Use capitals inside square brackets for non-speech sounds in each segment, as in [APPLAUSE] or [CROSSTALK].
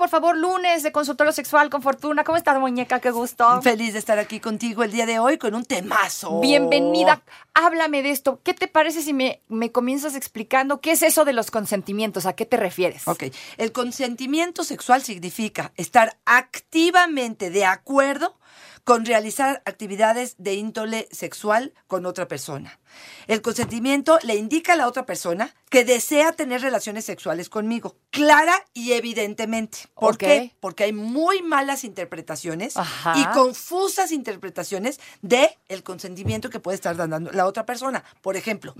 Por favor, lunes de consultorio sexual con Fortuna. ¿Cómo estás, muñeca? Qué gusto. Feliz de estar aquí contigo el día de hoy con un temazo. Bienvenida. Háblame de esto. ¿Qué te parece si me, me comienzas explicando qué es eso de los consentimientos? ¿A qué te refieres? Ok, el consentimiento sexual significa estar activamente de acuerdo con realizar actividades de índole sexual con otra persona. El consentimiento le indica a la otra persona que desea tener relaciones sexuales conmigo, clara y evidentemente. ¿Por qué? Porque hay muy malas interpretaciones Ajá. y confusas interpretaciones de el consentimiento que puede estar dando la otra persona. Por ejemplo,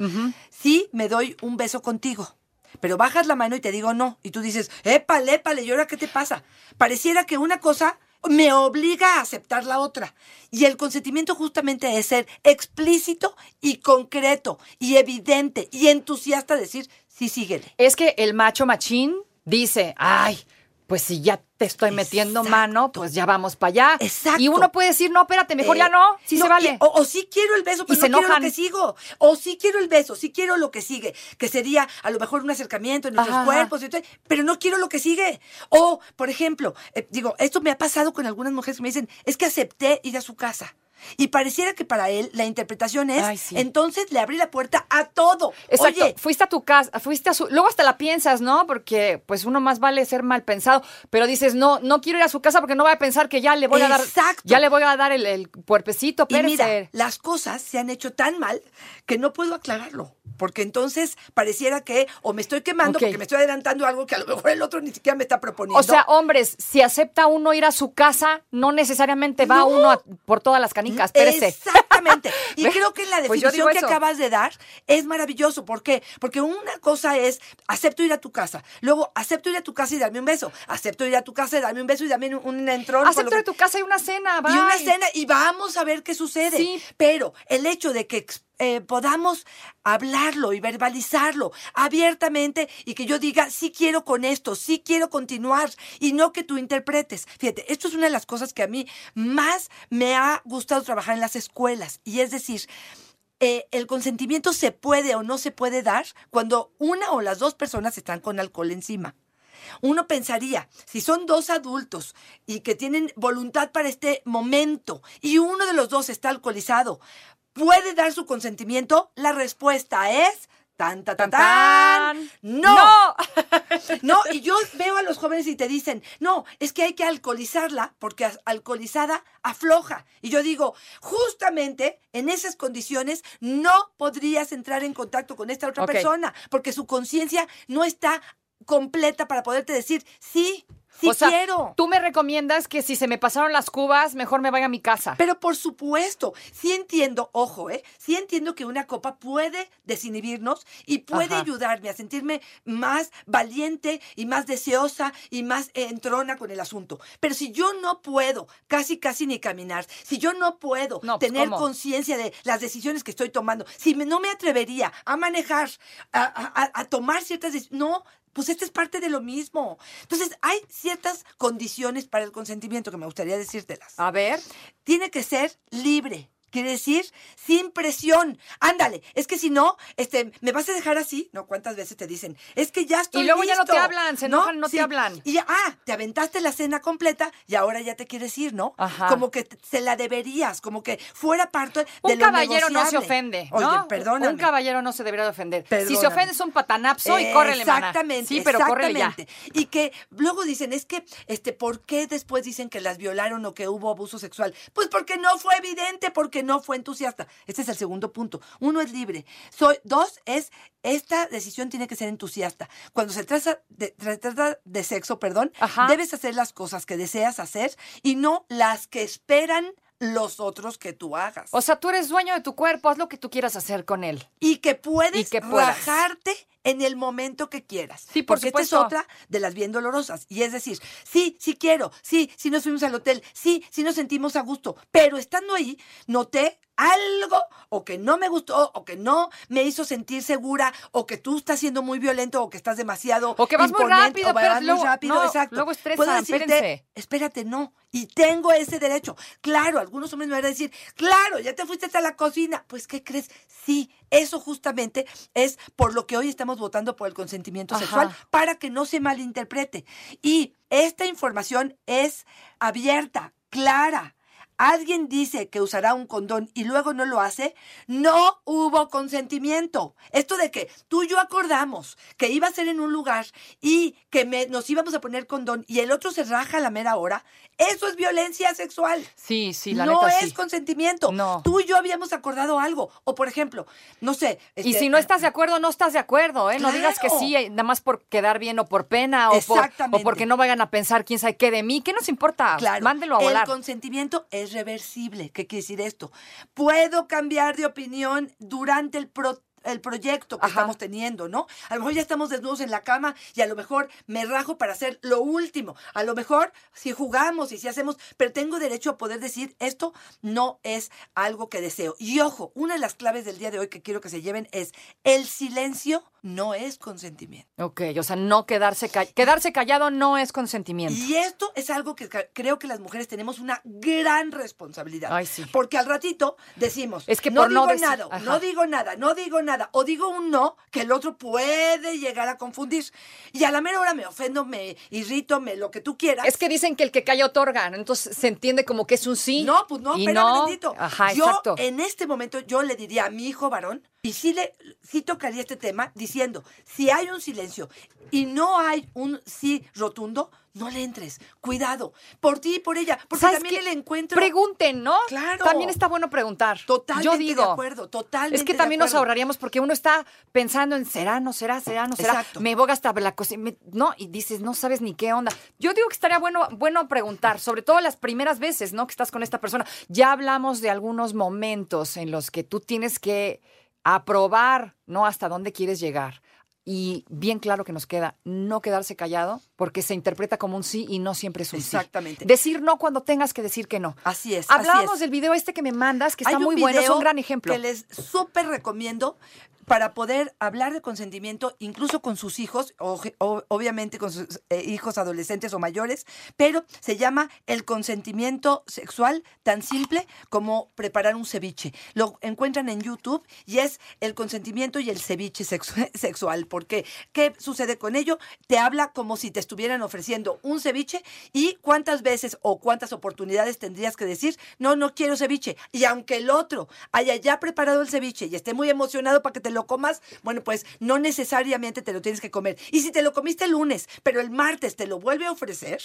si me doy un beso contigo, pero bajas la mano y te digo no, y tú dices, épale, épale, ¿y ahora qué te pasa? Pareciera que una cosa me obliga a aceptar la otra. Y el consentimiento justamente es ser explícito y concreto y evidente y entusiasta, decir, sí, síguele. Es que el macho machín dice, ay, pues si ya te estoy metiendo Exacto. mano, pues ya vamos para allá. Exacto. Y uno puede decir, no, espérate, mejor ya Eh, no, sí no, se vale. y- o, o sí quiero el beso, Y pero se no quiero enojan. lo que sigo. O sí quiero el beso, sí quiero lo que sigue, que sería a lo mejor un acercamiento en nuestros Ajá. cuerpos, y todo, pero no quiero lo que sigue. O, por ejemplo, eh, digo, esto me ha pasado con algunas mujeres que me dicen, es que acepté ir a su casa. Y pareciera que para él la interpretación es, Ay, sí. entonces le abrí la puerta a todo. Exacto. Oye, fuiste a tu casa, fuiste a su. Luego hasta la piensas, ¿no? Porque pues uno más vale ser mal pensado. Pero dices, no, no quiero ir a su casa porque no voy a pensar que ya le voy a dar. Exacto. Ya le voy a dar el, el puerpecito, mira, las cosas se han hecho tan mal que no puedo aclararlo. Porque entonces pareciera que o me estoy quemando porque me estoy adelantando algo que a lo mejor el otro ni siquiera me está proponiendo. O sea, hombres, si acepta uno ir a su casa, no necesariamente va No. uno a- por todas las canicas. Espérese. Exactamente. [LAUGHS] Y creo que la Pues definición que eso. acabas de dar es maravilloso. ¿Por qué? Porque una cosa es acepto ir a tu casa. Luego acepto ir a tu casa y darme un beso. Acepto ir a tu casa y darme un beso y dame un, un entrón. Acepto que- de tu casa y una cena, y una bye. cena y vamos a ver qué sucede. Sí. Pero el hecho de que eh, podamos hablarlo y verbalizarlo abiertamente y que yo diga, sí quiero con esto, sí quiero continuar y no que tú interpretes. Fíjate, esto es una de las cosas que a mí más me ha gustado trabajar en las escuelas y es decir, eh, el consentimiento se puede o no se puede dar cuando una o las dos personas están con alcohol encima. Uno pensaría, si son dos adultos y que tienen voluntad para este momento y uno de los dos está alcoholizado, ¿puede dar su consentimiento? La respuesta es tan, tan, tan, Tan. No. ¡No! [LAUGHS] [LAUGHS] No, y yo veo a los jóvenes y te dicen, no, es que hay que alcoholizarla porque alcoholizada afloja. Y yo digo, justamente en esas condiciones no podrías entrar en contacto con esta otra persona porque su conciencia no está completa para poderte decir, sí, sí o sea, quiero. tú me recomiendas que si se me pasaron las cubas, mejor me vaya a mi casa. Pero por supuesto, sí entiendo, ojo, ¿eh? Sí entiendo que una copa puede desinhibirnos y puede Ajá. ayudarme a sentirme más valiente y más deseosa y más entrona con el asunto. Pero si yo no puedo casi, casi ni caminar, si yo no puedo No, pues, tener conciencia de las decisiones que estoy tomando, si me- no me atrevería a manejar, a- a tomar ciertas decisiones, no. Pues esta es parte de lo mismo. Entonces, hay ciertas condiciones para el consentimiento que me gustaría decírtelas A ver. tiene que ser libre. Quiere decir, sin presión. Ándale, es que si no, este, ¿me vas a dejar así? No, ¿cuántas veces te dicen? Es que ya estoy Y luego ya no te hablan, se enojan, no te hablan. Y ya, ah, te aventaste la cena completa y ahora ya te quieres ir, ¿no? Ajá. Como que se la deberías, como que fuera parte de Un lo caballero no se ofende. Oye, ¿no? perdóname. Un caballero no se debería de ofender. Si se ofende es un patanapso y córrele. Exactamente. Sí, pero córrele ya. exactamente. Y que luego dicen, es que, este, ¿por qué después dicen que las violaron o que hubo abuso sexual? Pues porque no fue evidente, porque no fue entusiasta. Este es el segundo punto. Uno es libre. Soy, dos es, esta decisión tiene que ser entusiasta. Cuando se trata de, se trata de sexo, perdón, Ajá. debes hacer las cosas que deseas hacer y no las que esperan los otros que tú hagas. O sea, tú eres dueño de tu cuerpo, haz lo que tú quieras hacer con él. y que puedes Y que puedas. En el momento que quieras. Sí, por Porque esta es otra de las bien dolorosas. Y es decir, sí, sí quiero, sí, sí nos fuimos al hotel, sí, sí nos sentimos a gusto, pero estando ahí noté algo o que no me gustó o que no me hizo sentir segura o que tú estás siendo muy violento o que estás demasiado O que vas muy rápido, o vas pero muy luego- rápido, no, exacto. luego estresan, Puedo decirte, espérense. espérate, no. Y tengo ese derecho. Claro, algunos hombres me van a decir, claro, ya te fuiste hasta la cocina. Pues, ¿qué crees? Sí, eso justamente es por lo que hoy estamos votando por el consentimiento Ajá. sexual, para que no se malinterprete. Y esta información es abierta, clara. Alguien dice que usará un condón y luego no lo hace, no hubo consentimiento. Esto de que tú y yo acordamos que iba a ser en un lugar y que me- nos íbamos a poner condón y el otro se raja a la mera hora, eso es violencia sexual. Sí, sí, la no neta es sí. consentimiento. No. Tú y yo habíamos acordado algo. O por ejemplo, no sé. Y este, si no estás de acuerdo, no estás de acuerdo, ¿eh? No digas que sí, nada más por quedar bien o por pena o, por, o porque no vayan a pensar quién sabe qué de mí. ¿Qué nos importa? Claro, Mándelo a volar. El consentimiento es reversible. ¿Qué quiere decir esto? Puedo cambiar de opinión durante el pro- el proyecto que Ajá. estamos teniendo, ¿no? A lo mejor ya estamos desnudos en la cama y a lo mejor me rajo para hacer lo último. A lo mejor si jugamos y si hacemos, pero tengo derecho a poder decir esto no es algo que deseo. Y ojo, una de las claves del día de hoy que quiero que se lleven es el silencio no es consentimiento. Ok, o sea, no quedarse ca- quedarse callado no es consentimiento. Y esto es algo que creo que las mujeres tenemos una gran responsabilidad. Ay, sí. Porque al ratito decimos, Es que no no digo decir- nada, Ajá. no digo nada, no digo nada, o digo un no que el otro puede llegar a confundir. Y a la mera hora me ofendo, me irrito, me lo que tú quieras. Es que dicen que el que calla otorga, ¿no? entonces se entiende como que es un sí. No, pues no, espérame no. tantito. Ajá, yo exacto. en este momento yo le diría a mi hijo varón, y sí le sí tocaría este tema diciendo, si hay un silencio y no hay un sí rotundo, no le entres. Cuidado, por ti y por ella, porque ¿Sabes también el encuentro Pregunten, ¿no? Claro. También está bueno preguntar. Totalmente Yo digo. de acuerdo, totalmente Es que también nos ahorraríamos porque uno está pensando en será, no será, será, no será. Exacto. Me voy hasta la cocina. No, y dices, no sabes ni qué onda. Yo digo que estaría bueno, bueno preguntar, sobre todo las primeras veces, ¿no? Que estás con esta persona. Ya hablamos de algunos momentos en los que tú tienes que aprobar, ¿no? Hasta dónde quieres llegar. Y bien claro que nos queda no quedarse callado, porque se interpreta como un sí y no siempre es un sí. Exactamente. Decir no cuando tengas que decir que no. Así es. así Hablábamos es. del video este que me mandas, que está Hay muy bueno, es un gran ejemplo. Que les súper recomiendo para poder hablar de consentimiento, incluso con sus hijos, o- o- obviamente con sus eh, hijos adolescentes o mayores, pero se llama el consentimiento sexual tan simple como preparar un ceviche. Lo encuentran en YouTube y es el consentimiento y el ceviche sexu- [LAUGHS] sexual. porque ¿Qué sucede con ello? Te habla como si te estuvieran ofreciendo un ceviche y cuántas veces o cuántas oportunidades tendrías que decir, no, no quiero ceviche. Y aunque el otro haya ya preparado el ceviche y esté muy emocionado para que te lo comas, bueno, pues no necesariamente te lo tienes que comer. Y si te lo comiste el lunes, pero el martes te lo vuelve a ofrecer,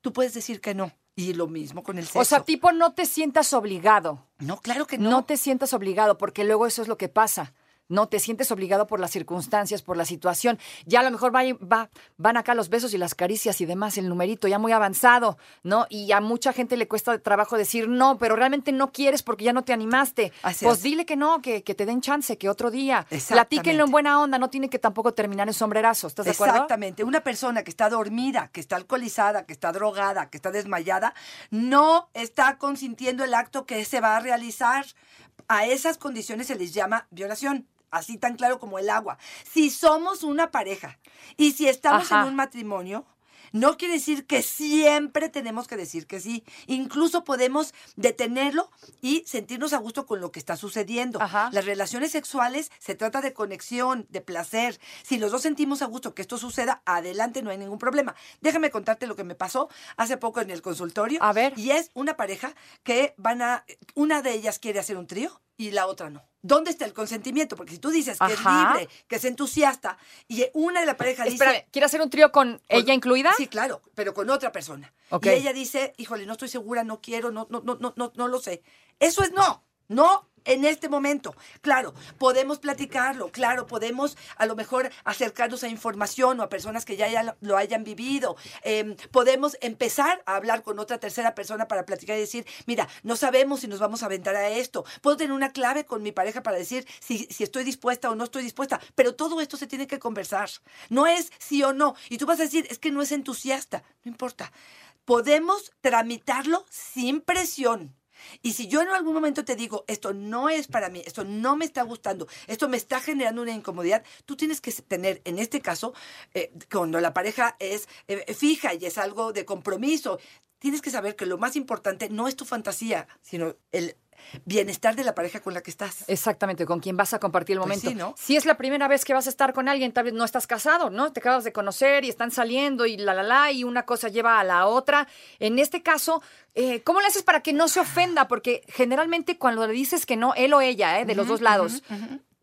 tú puedes decir que no. Y lo mismo con el sexo. O sea, tipo, no te sientas obligado. no, claro que No. no. te sientas obligado, porque luego eso es lo que pasa. No te sientes obligado por las circunstancias, por la situación. Ya a lo mejor va, va- van acá los besos y las caricias y demás, el numerito ya muy avanzado, ¿no? Y a mucha gente le cuesta trabajo decir no, pero realmente no quieres porque ya no te animaste. Así pues es. dile que no, que, que te den chance, que otro día. Platíquenlo en buena onda, no tiene que tampoco terminar en sombrerazo. ¿Estás de acuerdo? Exactamente. Una persona que está dormida, que está alcoholizada, que está drogada, que está desmayada, no está consintiendo el acto que se va a realizar. A esas condiciones se les llama violación. Así tan claro como el agua. Si somos una pareja y si estamos Ajá. en un matrimonio, no quiere decir que siempre tenemos que decir que sí. Incluso podemos detenerlo y sentirnos a gusto con lo que está sucediendo. Ajá. Las relaciones sexuales se trata de conexión, de placer. Si los dos sentimos a gusto que esto suceda, adelante, no hay ningún problema. Déjame contarte lo que me pasó hace poco en el consultorio. A ver. Y es una pareja que van a, una de ellas quiere hacer un trío y la otra no. ¿Dónde está el consentimiento? Porque si tú dices que Ajá. es libre, que es entusiasta, y una de la pareja dice... Espérame, ¿quieres hacer un trío con, Con- ella incluida? Sí, claro, pero con otra persona. Y ella dice, híjole, no estoy segura, no quiero, no, no, no, no, no, no lo sé. Eso es no. No en este momento. Claro, podemos platicarlo, claro, podemos a lo mejor acercarnos a información o a personas que ya, lo hayan vivido. Em, podemos empezar a hablar con otra tercera persona para platicar y decir, mira, no sabemos si nos vamos a aventar a esto. Puedo tener una clave con mi pareja para decir si, si estoy dispuesta o no estoy dispuesta, pero todo esto se tiene que conversar. No es sí o no. Y tú vas a decir, es que no es entusiasta. No importa. Podemos tramitarlo sin presión. Y si yo en algún momento te digo, esto no es para mí, esto no me está gustando, esto me está generando una incomodidad, tú tienes que tener, en este caso, eh, cuando la pareja es eh, fija y es algo de compromiso, tienes que saber que lo más importante no es tu fantasía, sino el bienestar de la pareja con la que estás. Exactamente, con quien vas a compartir el Pues momento. sí, ¿no? Si es la primera vez que vas a estar con alguien, tal vez no estás casado, ¿no? Te acabas de conocer y están saliendo y la, la, la, y una cosa lleva a la otra. En este caso, eh, ¿cómo le haces para que no se ofenda? Porque generalmente cuando le dices que no, él o ella, ¿eh? de los dos lados,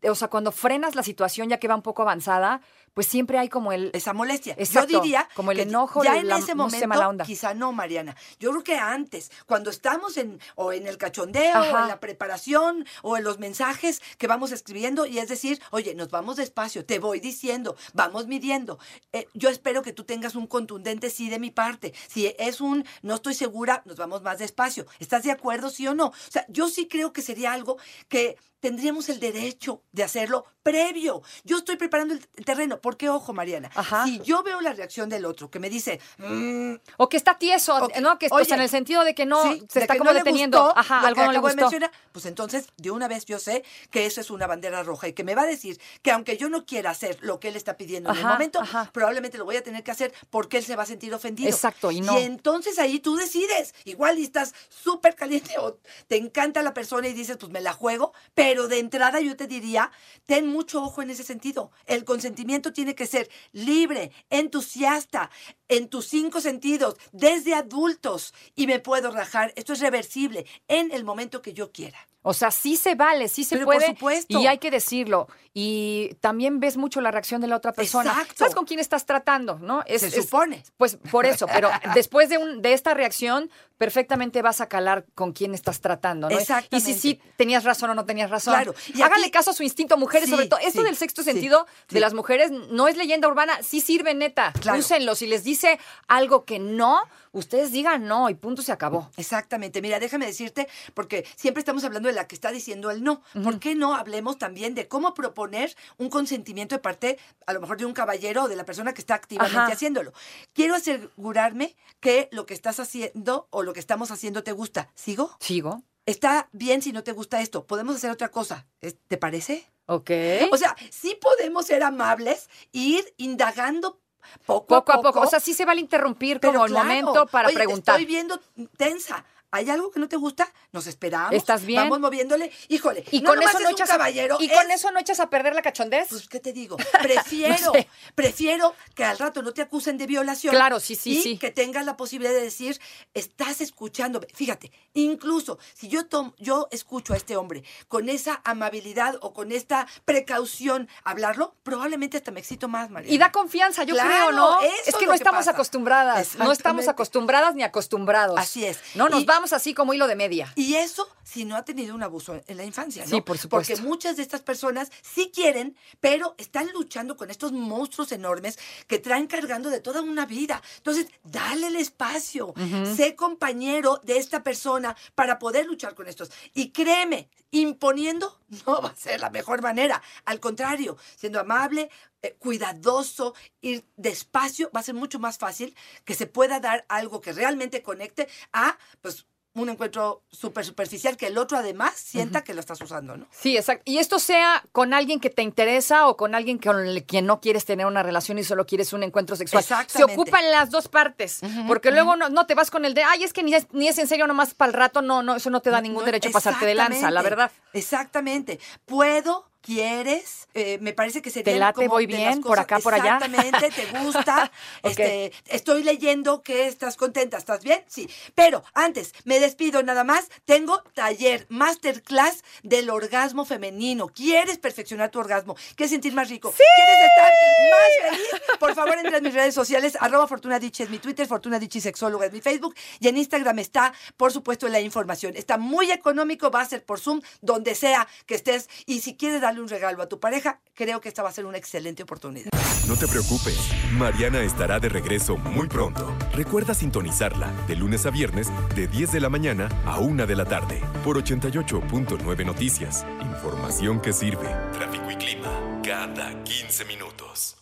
o sea, cuando frenas la situación ya que va un poco avanzada, pues siempre hay como el... esa molestia. Exacto, Yo diría como el que enojo, ya en la- ese no sé, momento mala onda. quizá no, Mariana. Yo creo que antes, cuando estamos en o en el cachondeo, o en la preparación o en los mensajes que vamos escribiendo y es decir, oye, nos vamos despacio, te voy diciendo, vamos midiendo. Eh, yo espero que tú tengas un contundente sí de mi parte. Si es un no estoy segura, nos vamos más despacio. ¿Estás de acuerdo, sí o no? O sea, yo sí creo que sería algo que tendríamos el derecho de hacerlo previo. Yo estoy preparando el el Porque, ojo, Mariana, Ajá. si yo veo la reacción del otro que me dice, "Mm, O que está tieso, ¿no? Que pues, oye, en el sentido de que no sí, se está como no le deteniendo. gustó Ajá, algo que no le gustó. mencionar, pues entonces de una vez yo sé que eso es una bandera roja y que me va a decir que aunque yo no quiera hacer lo que él está pidiendo en el momento, probablemente lo voy a tener que hacer porque él se va a sentir ofendido. Exacto, y no. entonces ahí tú decides, igual y estás súper caliente o te encanta la persona y dices, pues me la juego, pero de entrada yo te diría, ten mucho ojo en ese sentido. El consentimiento tiene que ser libre, entusiasta, en tus cinco sentidos, desde adultos, y me puedo rajar. Esto es reversible en el momento que yo quiera. O sea, sí se vale, sí se Pero por puede. supuesto. Y hay que decirlo. Y también ves mucho la reacción de la otra persona. Exacto. ¿Sabes con quién estás tratando? ¿No? Es- Se es- supone. Pues por eso, pero [LAUGHS] después de, un, de esta reacción, perfectamente vas a calar con quién estás tratando, ¿no? Exactamente. Y si sí tenías razón o no tenías razón. Claro. Y Háganle aquí- caso a su instinto, mujeres, Sí, sobre todo. Esto sí, del sexto sentido sí. de las mujeres no es leyenda urbana, sí sirve neta. Claro. Úsenlo. Si les dice algo que no, ustedes digan no y punto se acabó. Exactamente. Mira, déjame decirte, porque siempre estamos hablando de la que está diciendo el no. ¿Por qué no hablemos también de cómo proponer un consentimiento de parte, a lo mejor de un caballero o de la persona que está activamente Ajá. haciéndolo? Quiero asegurarme que lo que estás haciendo o lo que estamos haciendo te gusta. ¿Sigo? Sigo. Está bien si no te gusta esto. Podemos hacer otra cosa. ¿Es- ¿Te parece? Ok. O sea, sí podemos ser amables, ir indagando poco, poco a poco. O sea, sí se vale interrumpir como el claro. momento para Oye, te preguntar. Estoy viendo tensa. ¿Hay algo que no te gusta? Nos esperamos. ¿Estás bien? Vamos moviéndole. Híjole. Y no con eso es no un echas a- caballero. y con es- eso no echas a perder la cachondez. Pues, ¿qué te digo? [LAUGHS] Prefiero, No sé. prefiero que al rato no te acusen de violación. Claro, sí, sí, y sí. que tengas la posibilidad de decir, estás escuchando. Fíjate, incluso si yo, tom- yo escucho a este hombre con esa amabilidad o con esta precaución hablarlo, probablemente hasta me excito más, María. Y da confianza, yo Claro, creo, ¿no? eso Es que no que estamos pasa. acostumbradas. No estamos acostumbradas ni acostumbrados. Así es. No, nos Y- vamos así como hilo de media. Y eso si no ha tenido un abuso en la infancia, ¿no? Sí, por supuesto. Porque muchas de estas personas sí quieren, pero están luchando con estos monstruos enormes que traen cargando de toda una vida. Entonces, dale el espacio. Sé compañero de esta persona para poder luchar con estos. Y créeme, imponiendo no va a ser la mejor manera. Al contrario, siendo amable, eh, cuidadoso, ir despacio, va a ser mucho más fácil que se pueda dar algo que realmente conecte a, pues, un encuentro súper superficial que el otro además sienta que lo estás usando, ¿no? Sí, exacto. Y esto sea con alguien que te interesa o con alguien con el quien no quieres tener una relación y solo quieres un encuentro sexual. Se ocupan las dos partes. porque luego no, no te vas con el de, ay, es que ni es, ni es en serio nomás para el rato. No, no, eso no te da ningún No, derecho a pasarte de lanza, la verdad. Exactamente. Puedo quieres, eh, me parece que sería ¿Te late, voy bien, por acá, por allá? Exactamente, te gusta, [LAUGHS] este, estoy leyendo que estás contenta, ¿estás bien? Sí, pero antes, me despido nada más, tengo taller, masterclass del orgasmo femenino, ¿quieres perfeccionar tu orgasmo? ¿Quieres sentir más rico? ¿Quieres estar más feliz? Por favor, entra en mis redes sociales, arroba Fortuna es mi Twitter, Fortuna Dicci Sexóloga es mi Facebook, y en Instagram está, por supuesto, la información. Está muy económico, va a ser por Zoom, donde sea que estés, y si quieres darle un regalo a tu pareja, creo que esta va a ser una excelente oportunidad. No te preocupes, Mariana estará de regreso muy pronto. Recuerda sintonizarla de lunes a viernes de 10 de la mañana a 1 de la tarde por 88.9 Noticias. Información que sirve. Tráfico y clima cada 15 minutos.